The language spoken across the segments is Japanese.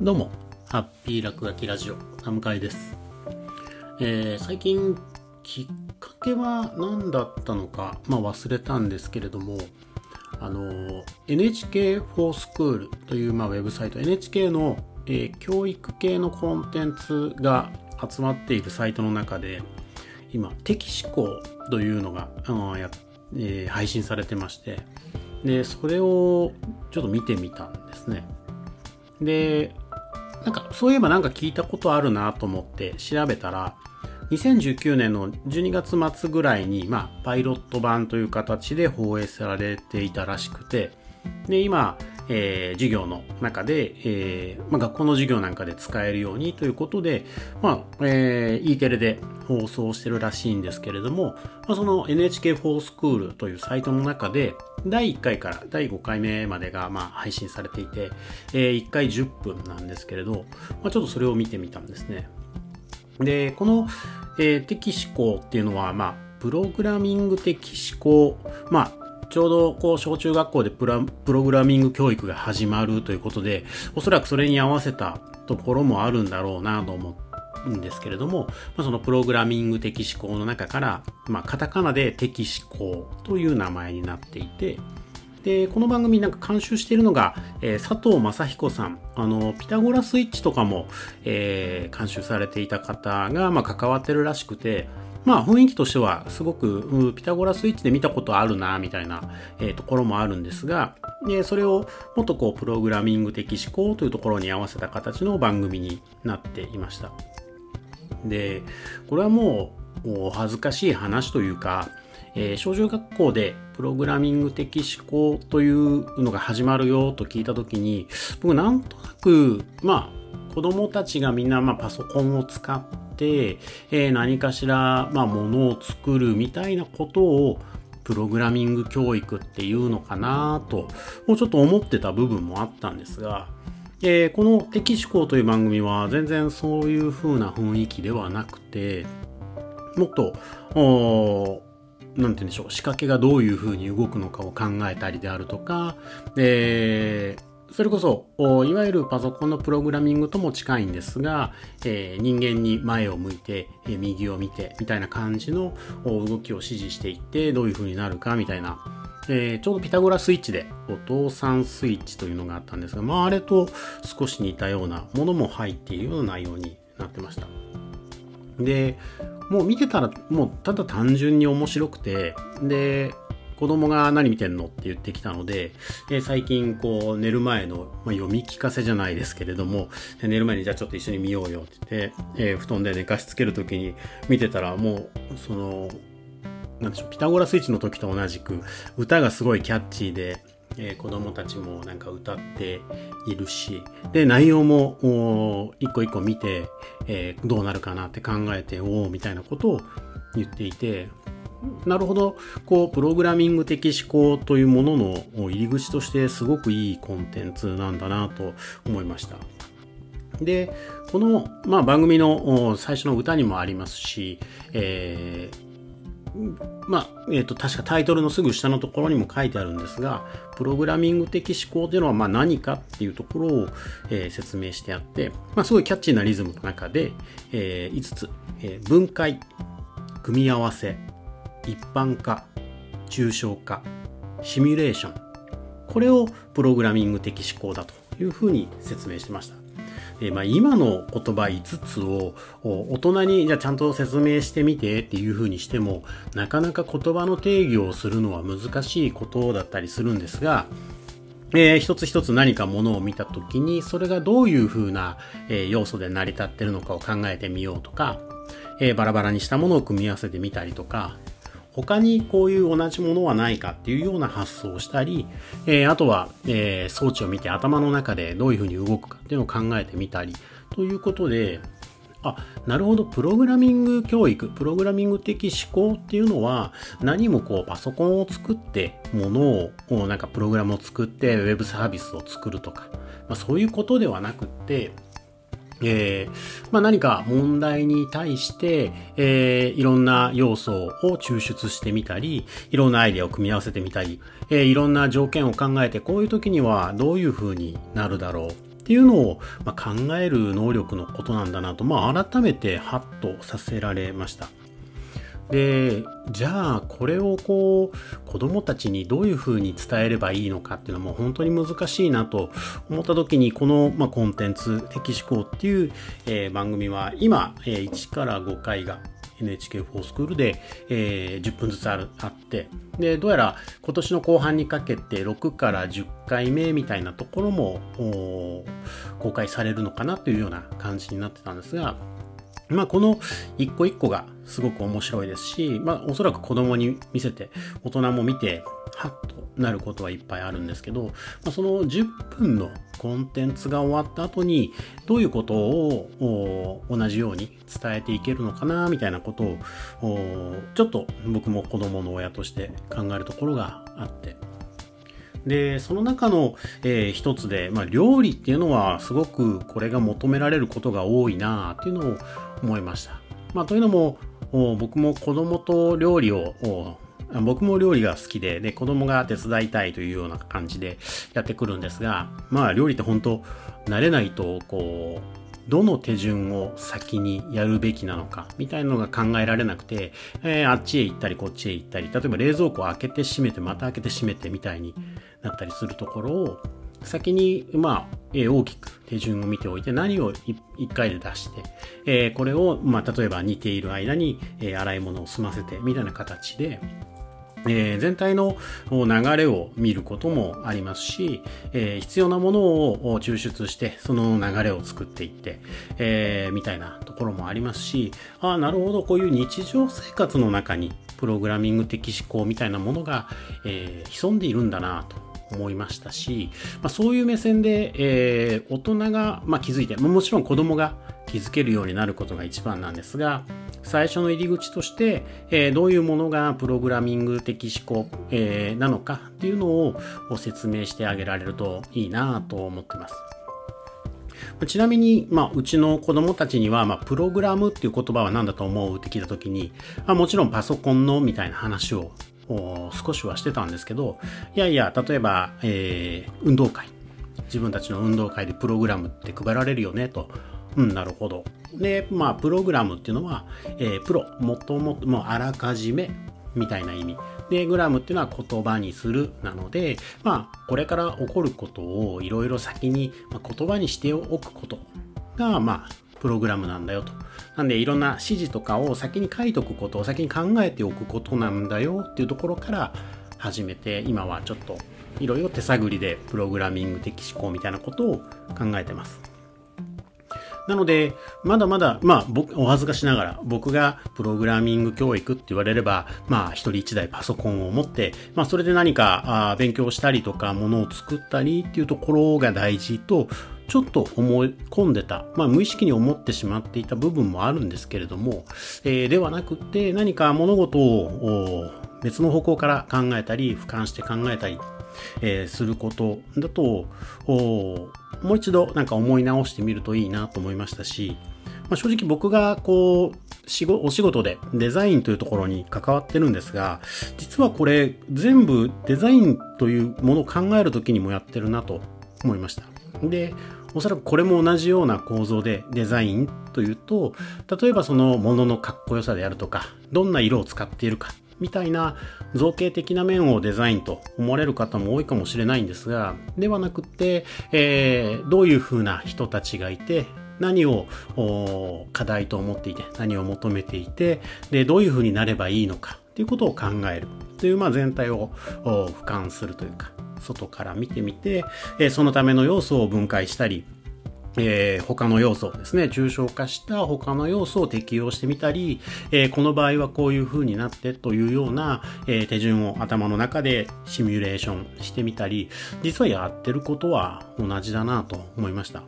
どうも、ハッピー落書きラジオ、田向です。えー、最近、きっかけは何だったのか、まあ忘れたんですけれども、あの、NHK 4スクールという、まあ、ウェブサイト、NHK の、えー、教育系のコンテンツが集まっているサイトの中で、今、敵思考というのが、うんやえー、配信されてまして、で、それをちょっと見てみたんですね。で、なんかそういえばなんか聞いたことあるなと思って調べたら、2019年の12月末ぐらいに、まあ、パイロット版という形で放映されていたらしくて、で、今、えー、授業の中で、えーまあ、学校の授業なんかで使えるようにということで、まあえー、E テレで放送してるらしいんですけれども、まあ、その NHK4 スクールというサイトの中で、第1回から第5回目までがまあ配信されていて、えー、1回10分なんですけれど、まあ、ちょっとそれを見てみたんですね。で、この、えー、的思考っていうのは、まあ、プログラミング的思考、まあ、ちょうどこう小中学校でプラプログラミング教育が始まるということで、おそらくそれに合わせたところもあるんだろうなと思うんですけれども、まあ、そのプログラミング的思考の中から、まあ、カタカナで的思考という名前になっていて、で、この番組なんか監修しているのが、えー、佐藤正彦さん。あの、ピタゴラスイッチとかも、えー、監修されていた方が、まあ、関わってるらしくて、まあ雰囲気としてはすごくピタゴラスイッチで見たことあるなみたいな、ところもあるんですが、それをもっとこうプログラミング的思考というところに合わせた形の番組になっていました。で、これはもうお恥ずかしい話というか、えー、小中学校でプログラミング的思考というのが始まるよと聞いたときに、僕なんとなく、まあ、子供たちがみんなまあパソコンを使っ、えー、何かしら、まあ、ものを作るみたいなことをプログラミング教育っていうのかなと、もうちょっと思ってた部分もあったんですが、えー、この敵思考という番組は全然そういう風な雰囲気ではなくて、もっと、なんて言うんでしょう、仕掛けがどういう風に動くのかを考えたりであるとか、えーそれこそ、いわゆるパソコンのプログラミングとも近いんですが、えー、人間に前を向いて、えー、右を見て、みたいな感じの動きを指示していって、どういう風になるか、みたいな、えー、ちょうどピタゴラスイッチで、お父さんスイッチというのがあったんですが、まあ、あれと少し似たようなものも入っているような内容になってました。で、もう見てたら、もうただ単純に面白くて、で、子供が何見てんのって言ってきたので、え、最近こう寝る前の、まあ、読み聞かせじゃないですけれども、寝る前にじゃあちょっと一緒に見ようよって言って、えー、布団で寝かしつけるときに見てたらもう、その、なんでしょう、ピタゴラスイッチの時と同じく、歌がすごいキャッチーで、えー、子供たちもなんか歌っているし、で、内容も一個一個見て、えー、どうなるかなって考えて、おおみたいなことを言っていて、なるほど、こう、プログラミング的思考というものの入り口としてすごくいいコンテンツなんだなと思いました。で、この、まあ、番組の最初の歌にもありますし、えー、まあ、えっ、ー、と、確かタイトルのすぐ下のところにも書いてあるんですが、プログラミング的思考というのはまあ何かっていうところを、えー、説明してあって、まあ、すごいキャッチーなリズムの中で、えー、5つ、えー、分解、組み合わせ、一般化、抽象化、シミュレーション。これをプログラミング的思考だというふうに説明してました。えまあ、今の言葉5つを大人にじゃあちゃんと説明してみてっていうふうにしてもなかなか言葉の定義をするのは難しいことだったりするんですが、えー、一つ一つ何かものを見たときにそれがどういうふうな、え、要素で成り立ってるのかを考えてみようとか、えー、バラバラにしたものを組み合わせてみたりとか、他にこういう同じものはないかっていうような発想をしたり、えー、あとは、えー、装置を見て頭の中でどういうふうに動くかっていうのを考えてみたりということで、あ、なるほど、プログラミング教育、プログラミング的思考っていうのは、何もこうパソコンを作って、ものを、こうなんかプログラムを作って、ウェブサービスを作るとか、まあ、そういうことではなくって、えー、まあ、何か問題に対して、えー、いろんな要素を抽出してみたり、いろんなアイデアを組み合わせてみたり、えー、いろんな条件を考えて、こういう時にはどういう風になるだろうっていうのを、まあ、考える能力のことなんだなと、まあ、改めてハッとさせられました。で、じゃあこれをこう子供たちにどういうふうに伝えればいいのかっていうのも本当に難しいなと思った時にこの、まあ、コンテンツ「敵思考」っていう、えー、番組は今、えー、1から5回が NHK4 スクールで、えー、10分ずつあるあってでどうやら今年の後半にかけて6から10回目みたいなところも公開されるのかなというような感じになってたんですがまあ、この一個一個がすごく面白いですし、まあ、おそらく子供に見せて、大人も見て、ハッとなることはいっぱいあるんですけど、まあ、その10分のコンテンツが終わった後に、どういうことを同じように伝えていけるのかな、みたいなことを、ちょっと僕も子供の親として考えるところがあって、で、その中の、えー、一つで、まあ、料理っていうのはすごくこれが求められることが多いなっていうのを思いました。まあ、というのも、僕も子供と料理を僕も料理が好きで、で、子供が手伝いたいというような感じでやってくるんですが、まあ料理って本当慣れないと、こう、どの手順を先にやるべきなのかみたいなのが考えられなくて、えー、あっちへ行ったりこっちへ行ったり例えば冷蔵庫を開けて閉めてまた開けて閉めてみたいになったりするところを先に、まあ、えー、大きく手順を見ておいて何を1回で出して、えー、これを、まあ、例えば煮ている間に、え洗い物を済ませてみたいな形で、えー、全体の流れを見ることもありますし、えー、必要なものを抽出してその流れを作っていって、えー、みたいなところもありますしああなるほどこういう日常生活の中にプログラミング的思考みたいなものが、え潜んでいるんだなと思いましたし、まあ、そういう目線で、え大人が、まあ、気づいてもちろん子供が気づけるようになることが一番なんですが、最初の入り口として、えー、どういうものがプログラミング的思考、えー、なのかっていうのを説明してあげられるといいなと思ってます。ちなみに、まあ、うちの子供たちには、まあ、プログラムっていう言葉は何だと思う？って聞いたときに、まあ、もちろんパソコンのみたいな話を少しはしてたんですけど、いやいや、例えば、えー、運動会。自分たちの運動会でプログラムって配られるよねと。うん、なるほど。で、まあ、プログラムっていうのは、えー、プロ、もともと、もうあらかじめ、みたいな意味。で、グラムっていうのは言葉にするなので、まあ、これから起こることをいろいろ先に、言葉にしておくことが、まあ、プログラムなんだよと。なんで、いろんな指示とかを先に書いておくことを先に考えておくことなんだよっていうところから始めて、今はちょっといろいろ手探りでプログラミング的思考みたいなことを考えてます。なので、まだまだ、まあ、僕、お恥ずかしながら、僕がプログラミング教育って言われれば、まあ、一人一台パソコンを持って、まあ、それで何か、あ勉強したりとか、ものを作ったりっていうところが大事と、ちょっと思い込んでた、まあ、無意識に思ってしまっていた部分もあるんですけれども、えー、ではなくて、何か物事を別の方向から考えたり、俯瞰して考えたり、えー、することだと、もう一度なんか思い直してみるといいなと思いましたし、まあ、正直僕がこう、お仕事でデザインというところに関わってるんですが、実はこれ全部デザインというものを考えるときにもやってるなと思いました。で、おそらくこれも同じような構造でデザインというと、例えばそのもののかっこよさであるとか、どんな色を使っているかみたいな造形的な面をデザインと思われる方も多いかもしれないんですが、ではなくて、えー、どういうふうな人たちがいて、何を課題と思っていて、何を求めていて、で、どういうふうになればいいのかということを考える。という、まあ、全体を俯瞰するというか、外から見てみて、そのための要素を分解したり、えー、他の要素ですね、抽象化した他の要素を適用してみたり、えー、この場合はこういう風になってというような、えー、手順を頭の中でシミュレーションしてみたり、実はやってることは同じだなと思いました。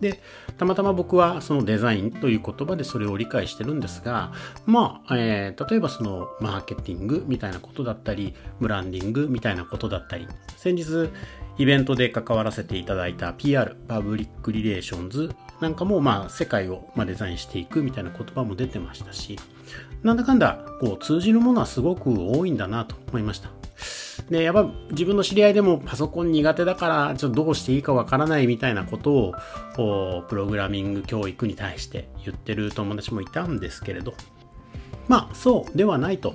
で、たまたま僕はそのデザインという言葉でそれを理解してるんですが、まあ、えー、例えばそのマーケティングみたいなことだったり、ブランディングみたいなことだったり、先日イベントで関わらせていただいた PR、パブリックリレーションズなんかもまあ世界をまデザインしていくみたいな言葉も出てましたし、なんだかんだこう通じるものはすごく多いんだなと思いました。で、やっぱ自分の知り合いでもパソコン苦手だから、ちょっとどうしていいかわからないみたいなことを、プログラミング教育に対して言ってる友達もいたんですけれど、まあ、そうではないと。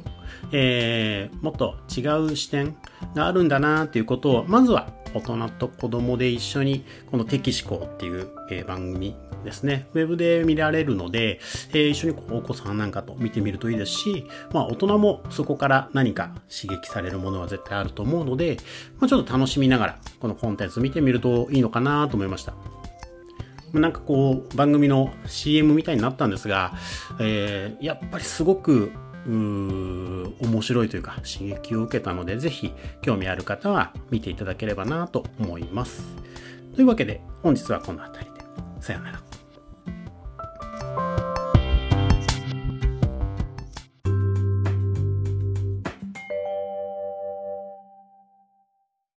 えー、もっと違う視点があるんだなっていうことを、まずは大人と子供で一緒に、この敵思考っていう、え、番組ですね、ウェブで見られるので、えー、一緒にお子さんなんかと見てみるといいですし、まあ大人もそこから何か刺激されるものは絶対あると思うので、まあ、ちょっと楽しみながらこのコンテンツ見てみるといいのかなと思いました。なんかこう番組の CM みたいになったんですが、えー、やっぱりすごく面白いというか刺激を受けたのでぜひ興味ある方は見ていただければなと思います。というわけで本日はこの辺りでさようなら。